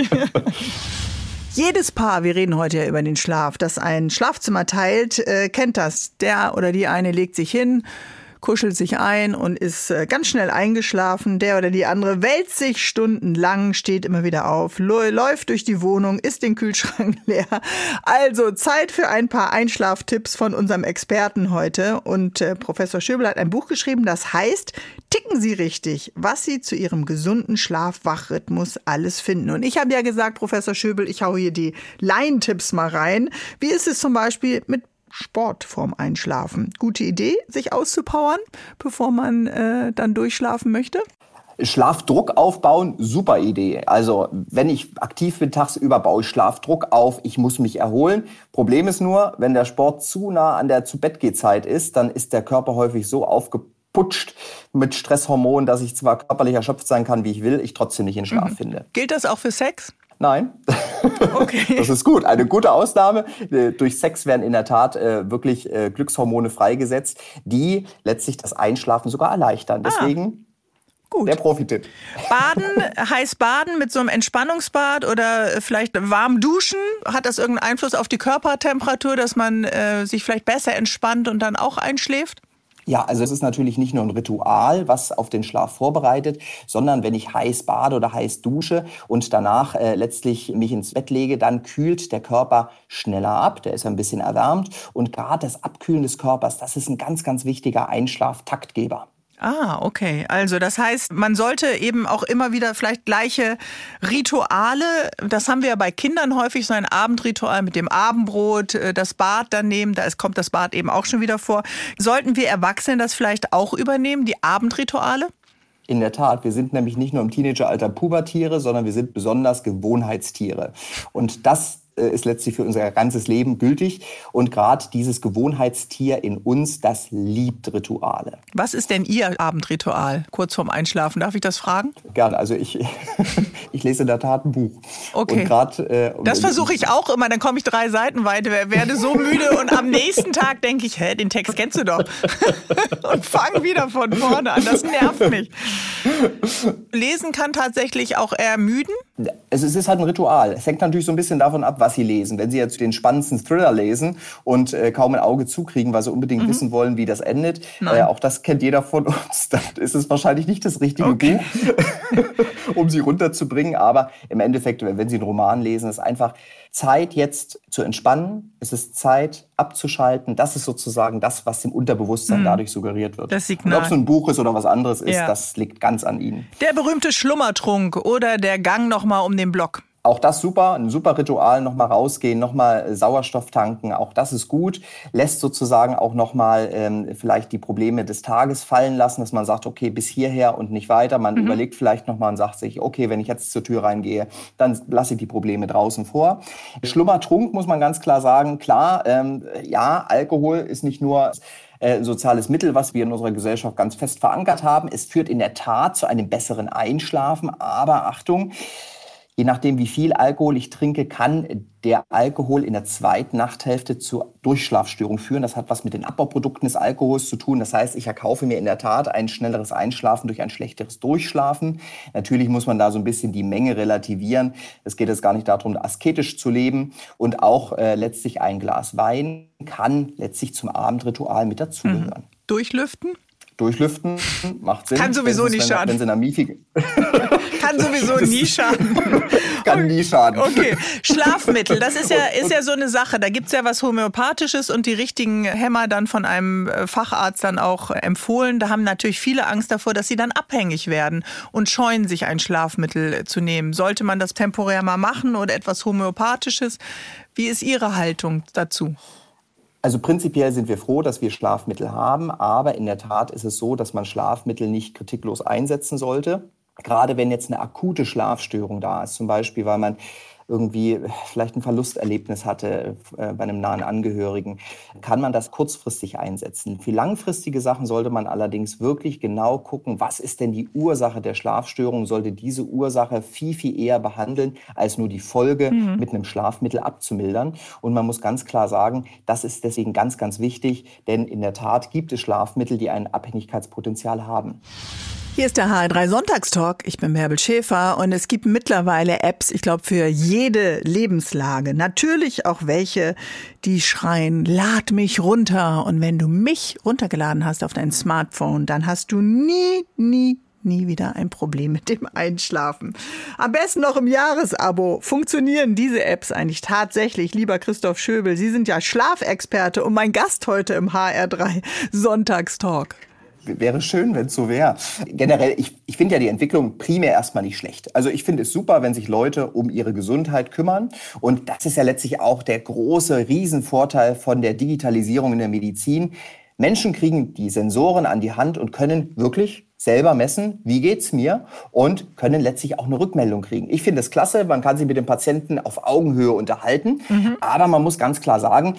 Jedes Paar, wir reden heute ja über den Schlaf, das ein Schlafzimmer teilt, äh, kennt das. Der oder die eine legt sich hin, kuschelt sich ein und ist äh, ganz schnell eingeschlafen. Der oder die andere wälzt sich stundenlang, steht immer wieder auf, läuft durch die Wohnung, ist den Kühlschrank leer. Also Zeit für ein paar Einschlaftipps von unserem Experten heute. Und äh, Professor Schöbel hat ein Buch geschrieben, das heißt, ticken Sie richtig, was Sie zu Ihrem gesunden Schlaf-Wach-Rhythmus alles finden. Und ich habe ja gesagt, Professor Schöbel, ich hau hier die Laientipps mal rein. Wie ist es zum Beispiel mit Sport vorm Einschlafen. Gute Idee, sich auszupowern, bevor man äh, dann durchschlafen möchte? Schlafdruck aufbauen, super Idee. Also wenn ich aktiv bin tagsüber, baue ich Schlafdruck auf. Ich muss mich erholen. Problem ist nur, wenn der Sport zu nah an der zu Bett ist, dann ist der Körper häufig so aufgeputscht mit Stresshormonen, dass ich zwar körperlich erschöpft sein kann, wie ich will, ich trotzdem nicht in Schlaf mhm. finde. Gilt das auch für Sex? Nein. Okay. Das ist gut. Eine gute Ausnahme. Äh, durch Sex werden in der Tat äh, wirklich äh, Glückshormone freigesetzt, die letztlich das Einschlafen sogar erleichtern. Ah. Deswegen Gut. Der Profitipp. Baden, heiß baden mit so einem Entspannungsbad oder vielleicht warm duschen. Hat das irgendeinen Einfluss auf die Körpertemperatur, dass man äh, sich vielleicht besser entspannt und dann auch einschläft? Ja, also es ist natürlich nicht nur ein Ritual, was auf den Schlaf vorbereitet, sondern wenn ich heiß bade oder heiß dusche und danach äh, letztlich mich ins Bett lege, dann kühlt der Körper schneller ab, der ist ein bisschen erwärmt und gerade das Abkühlen des Körpers, das ist ein ganz, ganz wichtiger Einschlaftaktgeber. Ah, okay. Also das heißt, man sollte eben auch immer wieder vielleicht gleiche Rituale, das haben wir ja bei Kindern häufig, so ein Abendritual mit dem Abendbrot, äh, das Bad dann nehmen, da kommt das Bad eben auch schon wieder vor. Sollten wir Erwachsene das vielleicht auch übernehmen, die Abendrituale? In der Tat, wir sind nämlich nicht nur im Teenageralter Pubertiere, sondern wir sind besonders Gewohnheitstiere. Und das ist letztlich für unser ganzes Leben gültig. Und gerade dieses Gewohnheitstier in uns, das liebt Rituale. Was ist denn Ihr Abendritual kurz vorm Einschlafen? Darf ich das fragen? Gerne. Also ich, ich lese in der Tat ein Buch. Okay. Grad, äh, das versuche ich auch immer. Dann komme ich drei Seiten weiter, werde so müde und am nächsten Tag denke ich, hä, den Text kennst du doch. und fange wieder von vorne an. Das nervt mich. Lesen kann tatsächlich auch ermüden? Es ist halt ein Ritual. Es hängt natürlich so ein bisschen davon ab, was Sie lesen. Wenn Sie jetzt den spannendsten Thriller lesen und äh, kaum ein Auge zukriegen, weil Sie unbedingt mhm. wissen wollen, wie das endet, äh, auch das kennt jeder von uns, dann ist es wahrscheinlich nicht das richtige okay. Buch, um Sie runterzubringen. Aber im Endeffekt, wenn Sie einen Roman lesen, ist einfach Zeit jetzt zu entspannen. Es ist Zeit abzuschalten. Das ist sozusagen das, was dem Unterbewusstsein mhm. dadurch suggeriert wird. Das Signal. ob es ein Buch ist oder was anderes ist, ja. das liegt ganz an Ihnen. Der berühmte Schlummertrunk oder der Gang nochmal um den Block. Auch das super, ein super Ritual, nochmal rausgehen, nochmal Sauerstoff tanken, auch das ist gut. Lässt sozusagen auch nochmal ähm, vielleicht die Probleme des Tages fallen lassen, dass man sagt, okay, bis hierher und nicht weiter. Man mhm. überlegt vielleicht nochmal und sagt sich, okay, wenn ich jetzt zur Tür reingehe, dann lasse ich die Probleme draußen vor. Schlummertrunk muss man ganz klar sagen, klar, ähm, ja, Alkohol ist nicht nur äh, soziales Mittel, was wir in unserer Gesellschaft ganz fest verankert haben. Es führt in der Tat zu einem besseren Einschlafen, aber Achtung, Je nachdem, wie viel Alkohol ich trinke, kann der Alkohol in der zweiten Nachthälfte zur Durchschlafstörung führen. Das hat was mit den Abbauprodukten des Alkohols zu tun. Das heißt, ich erkaufe mir in der Tat ein schnelleres Einschlafen durch ein schlechteres Durchschlafen. Natürlich muss man da so ein bisschen die Menge relativieren. Es geht jetzt gar nicht darum, asketisch zu leben. Und auch äh, letztlich ein Glas Wein kann letztlich zum Abendritual mit dazugehören. Mhm. Durchlüften? Durchlüften macht Sinn. Kann sowieso wenn, schaden. Wenn sie in einer Miefig Kann sowieso nie schaden. Kann nie schaden. Okay, Schlafmittel, das ist ja, ist ja so eine Sache. Da gibt es ja was Homöopathisches und die richtigen Hämmer dann von einem äh, Facharzt dann auch empfohlen. Da haben natürlich viele Angst davor, dass sie dann abhängig werden und scheuen sich ein Schlafmittel zu nehmen. Sollte man das temporär mal machen oder etwas Homöopathisches? Wie ist Ihre Haltung dazu? Also prinzipiell sind wir froh, dass wir Schlafmittel haben, aber in der Tat ist es so, dass man Schlafmittel nicht kritiklos einsetzen sollte. Gerade wenn jetzt eine akute Schlafstörung da ist, zum Beispiel, weil man irgendwie vielleicht ein Verlusterlebnis hatte äh, bei einem nahen Angehörigen, kann man das kurzfristig einsetzen. Für langfristige Sachen sollte man allerdings wirklich genau gucken, was ist denn die Ursache der Schlafstörung, sollte diese Ursache viel, viel eher behandeln, als nur die Folge mhm. mit einem Schlafmittel abzumildern. Und man muss ganz klar sagen, das ist deswegen ganz, ganz wichtig, denn in der Tat gibt es Schlafmittel, die ein Abhängigkeitspotenzial haben. Hier ist der HR3 Sonntagstalk. Ich bin Bärbel Schäfer und es gibt mittlerweile Apps, ich glaube, für jede Lebenslage. Natürlich auch welche, die schreien, lad mich runter. Und wenn du mich runtergeladen hast auf dein Smartphone, dann hast du nie, nie, nie wieder ein Problem mit dem Einschlafen. Am besten noch im Jahresabo. Funktionieren diese Apps eigentlich tatsächlich? Lieber Christoph Schöbel, Sie sind ja Schlafexperte und mein Gast heute im HR3 Sonntagstalk wäre schön, wenn es so wäre. Generell, ich, ich finde ja die Entwicklung primär erstmal nicht schlecht. Also ich finde es super, wenn sich Leute um ihre Gesundheit kümmern. Und das ist ja letztlich auch der große Riesenvorteil von der Digitalisierung in der Medizin. Menschen kriegen die Sensoren an die Hand und können wirklich selber messen, wie geht's mir und können letztlich auch eine Rückmeldung kriegen. Ich finde es klasse, man kann sich mit dem Patienten auf Augenhöhe unterhalten, mhm. aber man muss ganz klar sagen,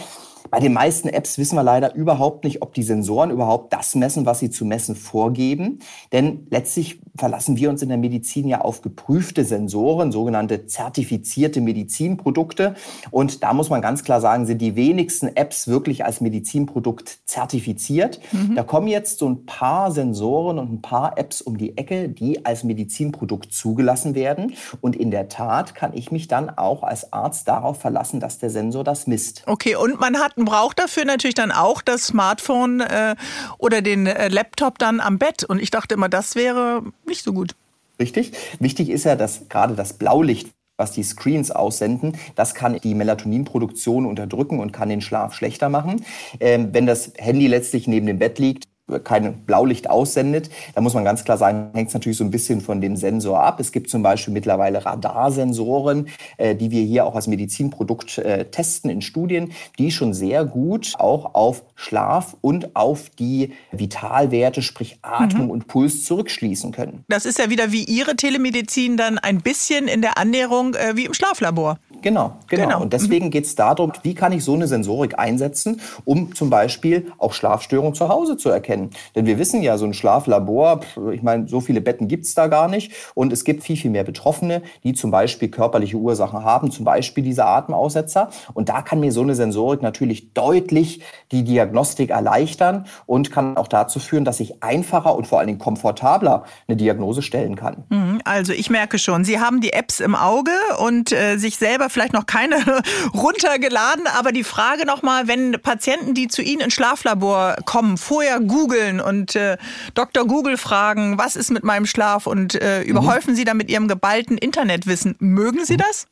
bei den meisten Apps wissen wir leider überhaupt nicht, ob die Sensoren überhaupt das messen, was sie zu messen vorgeben. Denn letztlich verlassen wir uns in der Medizin ja auf geprüfte Sensoren, sogenannte zertifizierte Medizinprodukte. Und da muss man ganz klar sagen, sind die wenigsten Apps wirklich als Medizinprodukt zertifiziert. Mhm. Da kommen jetzt so ein paar Sensoren und ein paar Apps um die Ecke, die als Medizinprodukt zugelassen werden. Und in der Tat kann ich mich dann auch als Arzt darauf verlassen, dass der Sensor das misst. Okay, und man hat braucht dafür natürlich dann auch das Smartphone äh, oder den äh, Laptop dann am Bett. Und ich dachte immer, das wäre nicht so gut. Richtig. Wichtig ist ja, dass gerade das Blaulicht was die Screens aussenden, das kann die Melatoninproduktion unterdrücken und kann den Schlaf schlechter machen. Ähm, wenn das Handy letztlich neben dem Bett liegt, kein Blaulicht aussendet. Da muss man ganz klar sagen, hängt es natürlich so ein bisschen von dem Sensor ab. Es gibt zum Beispiel mittlerweile Radarsensoren, äh, die wir hier auch als Medizinprodukt äh, testen in Studien, die schon sehr gut auch auf Schlaf und auf die Vitalwerte, sprich Atmung mhm. und Puls zurückschließen können. Das ist ja wieder wie Ihre Telemedizin dann ein bisschen in der Annäherung äh, wie im Schlaflabor. Genau, genau, genau. Und deswegen mhm. geht es darum, wie kann ich so eine Sensorik einsetzen, um zum Beispiel auch Schlafstörungen zu Hause zu erkennen. Denn wir wissen ja, so ein Schlaflabor, ich meine, so viele Betten gibt es da gar nicht. Und es gibt viel, viel mehr Betroffene, die zum Beispiel körperliche Ursachen haben, zum Beispiel diese Atemaussetzer. Und da kann mir so eine Sensorik natürlich deutlich die Diagnostik erleichtern und kann auch dazu führen, dass ich einfacher und vor allen Dingen komfortabler eine Diagnose stellen kann. Mhm. Also ich merke schon, Sie haben die Apps im Auge und äh, sich selber vielleicht noch keine runtergeladen, aber die Frage nochmal, wenn Patienten, die zu Ihnen ins Schlaflabor kommen, vorher googeln und äh, Dr. Google fragen, was ist mit meinem Schlaf und äh, überhäufen mhm. Sie da mit Ihrem geballten Internetwissen, mögen Sie das?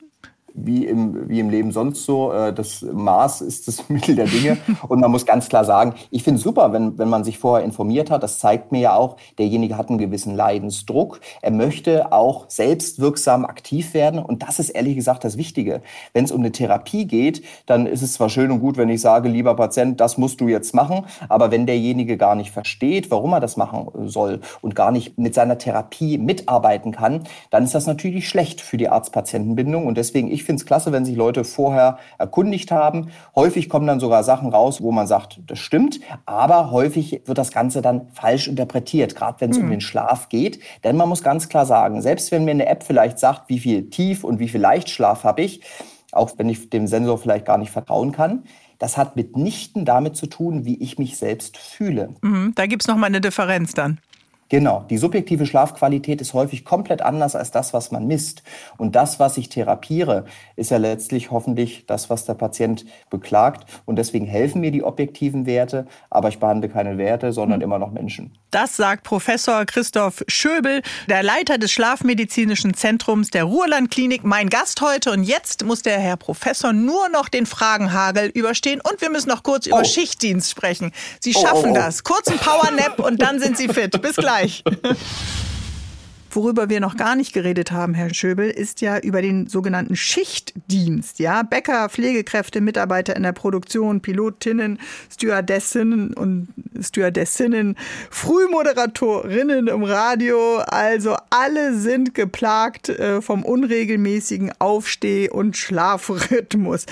Wie im, wie im Leben sonst so. Äh, das Maß ist das Mittel der Dinge. Und man muss ganz klar sagen, ich finde es super, wenn, wenn man sich vorher informiert hat. Das zeigt mir ja auch, derjenige hat einen gewissen Leidensdruck. Er möchte auch selbstwirksam aktiv werden. Und das ist ehrlich gesagt das Wichtige. Wenn es um eine Therapie geht, dann ist es zwar schön und gut, wenn ich sage, lieber Patient, das musst du jetzt machen. Aber wenn derjenige gar nicht versteht, warum er das machen soll und gar nicht mit seiner Therapie mitarbeiten kann, dann ist das natürlich schlecht für die Arzt-Patienten-Bindung. Und deswegen, ich finde es klasse, wenn sich Leute vorher erkundigt haben. Häufig kommen dann sogar Sachen raus, wo man sagt, das stimmt, aber häufig wird das Ganze dann falsch interpretiert, gerade wenn es mhm. um den Schlaf geht. Denn man muss ganz klar sagen, selbst wenn mir eine App vielleicht sagt, wie viel Tief- und wie viel Leichtschlaf habe ich, auch wenn ich dem Sensor vielleicht gar nicht vertrauen kann, das hat mitnichten damit zu tun, wie ich mich selbst fühle. Mhm, da gibt es nochmal eine Differenz dann. Genau, die subjektive Schlafqualität ist häufig komplett anders als das, was man misst. Und das, was ich therapiere, ist ja letztlich hoffentlich das, was der Patient beklagt. Und deswegen helfen mir die objektiven Werte, aber ich behandle keine Werte, sondern hm. immer noch Menschen. Das sagt Professor Christoph Schöbel, der Leiter des Schlafmedizinischen Zentrums der Ruhrlandklinik, mein Gast heute. Und jetzt muss der Herr Professor nur noch den Fragenhagel überstehen. Und wir müssen noch kurz oh. über Schichtdienst sprechen. Sie oh, schaffen oh, oh, das. Kurzen Powernap und dann sind Sie fit. Bis gleich gleich. Worüber wir noch gar nicht geredet haben, Herr Schöbel, ist ja über den sogenannten Schichtdienst. Ja, Bäcker, Pflegekräfte, Mitarbeiter in der Produktion, Pilotinnen, Stewardessen und Stewardessinnen, Frühmoderatorinnen im Radio. Also alle sind geplagt äh, vom unregelmäßigen Aufsteh- und Schlafrhythmus.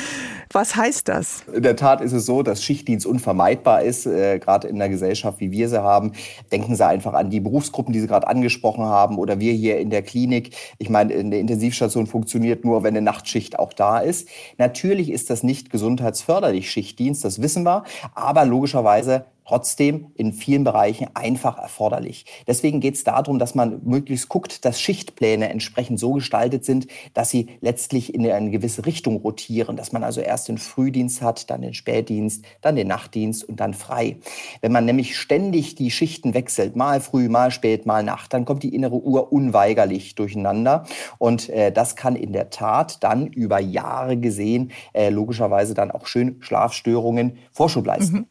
Was heißt das? In der Tat ist es so, dass Schichtdienst unvermeidbar ist, äh, gerade in einer Gesellschaft, wie wir sie haben. Denken Sie einfach an die Berufsgruppen, die Sie gerade angesprochen haben oder wir hier in der Klinik. Ich meine, eine Intensivstation funktioniert nur, wenn eine Nachtschicht auch da ist. Natürlich ist das nicht gesundheitsförderlich, Schichtdienst, das wissen wir, aber logischerweise trotzdem in vielen Bereichen einfach erforderlich. Deswegen geht es darum, dass man möglichst guckt, dass Schichtpläne entsprechend so gestaltet sind, dass sie letztlich in eine gewisse Richtung rotieren, dass man also erst den Frühdienst hat, dann den Spätdienst, dann den Nachtdienst und dann frei. Wenn man nämlich ständig die Schichten wechselt, mal früh, mal spät, mal Nacht, dann kommt die innere Uhr unweigerlich durcheinander und äh, das kann in der Tat dann über Jahre gesehen äh, logischerweise dann auch schön Schlafstörungen Vorschub leisten. Mhm.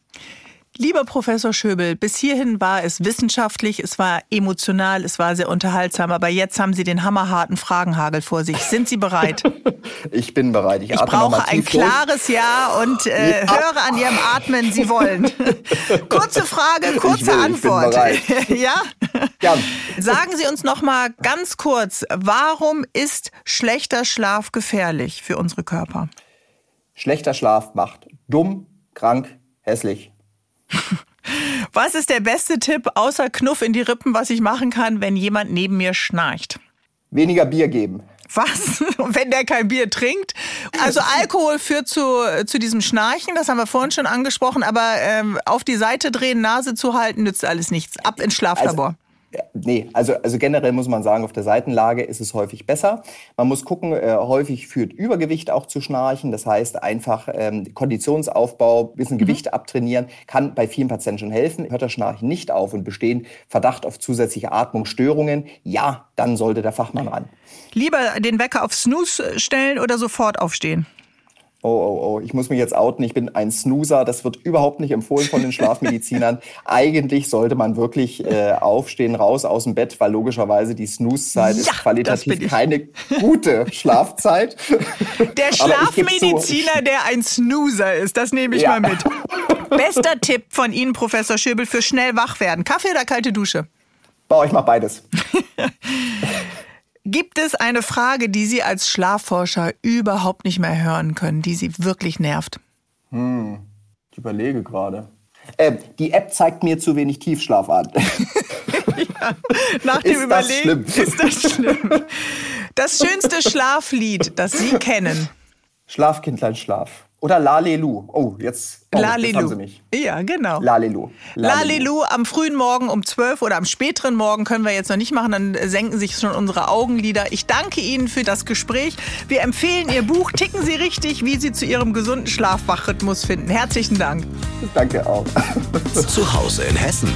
Lieber Professor Schöbel, bis hierhin war es wissenschaftlich, es war emotional, es war sehr unterhaltsam, aber jetzt haben Sie den hammerharten Fragenhagel vor sich. Sind Sie bereit? Ich bin bereit. Ich, ich brauche ein klares Ja und äh, ja. höre an Ihrem Atmen, Sie wollen. Kurze Frage, kurze will, Antwort. ja? Gern. Sagen Sie uns noch mal ganz kurz, warum ist schlechter Schlaf gefährlich für unsere Körper? Schlechter Schlaf macht dumm, krank, hässlich was ist der beste Tipp außer Knuff in die Rippen, was ich machen kann, wenn jemand neben mir schnarcht? Weniger Bier geben. Was? Wenn der kein Bier trinkt? Also Alkohol führt zu, zu diesem Schnarchen, das haben wir vorhin schon angesprochen, aber ähm, auf die Seite drehen, Nase zu halten, nützt alles nichts. Ab ins Schlaflabor. Also Nee, also, also generell muss man sagen, auf der Seitenlage ist es häufig besser. Man muss gucken, äh, häufig führt Übergewicht auch zu Schnarchen. Das heißt, einfach ähm, Konditionsaufbau, bisschen mhm. Gewicht abtrainieren, kann bei vielen Patienten schon helfen. Hört das Schnarchen nicht auf und bestehen Verdacht auf zusätzliche Atmungsstörungen, ja, dann sollte der Fachmann ran. Lieber den Wecker auf Snooze stellen oder sofort aufstehen? Oh, oh, oh, ich muss mich jetzt outen, ich bin ein Snoozer. Das wird überhaupt nicht empfohlen von den Schlafmedizinern. Eigentlich sollte man wirklich äh, aufstehen, raus aus dem Bett, weil logischerweise die Snooze-Zeit ja, ist qualitativ keine gute Schlafzeit. Der Schlafmediziner, der ein Snoozer ist, das nehme ich ja. mal mit. Bester Tipp von Ihnen, Professor Schöbel, für schnell wach werden. Kaffee oder kalte Dusche? Boah, ich mache beides. Gibt es eine Frage, die Sie als Schlafforscher überhaupt nicht mehr hören können, die Sie wirklich nervt? Hm, ich überlege gerade. Äh, die App zeigt mir zu wenig Tiefschlaf an. ja, nach dem ist Überlegen das schlimm? ist das schlimm. Das schönste Schlaflied, das Sie kennen. Schlafkindlein, Schlaf. Oder Lalelu. Oh, jetzt, oh, jetzt haben Sie Lalelu. mich. Ja, genau. Lalelu. Lalelu am frühen Morgen um 12 oder am späteren Morgen können wir jetzt noch nicht machen, dann senken sich schon unsere Augenlider. Ich danke Ihnen für das Gespräch. Wir empfehlen Ihr Buch Ticken Sie richtig, wie Sie zu Ihrem gesunden Schlafwachrhythmus finden. Herzlichen Dank. Danke auch. Zu Hause in Hessen.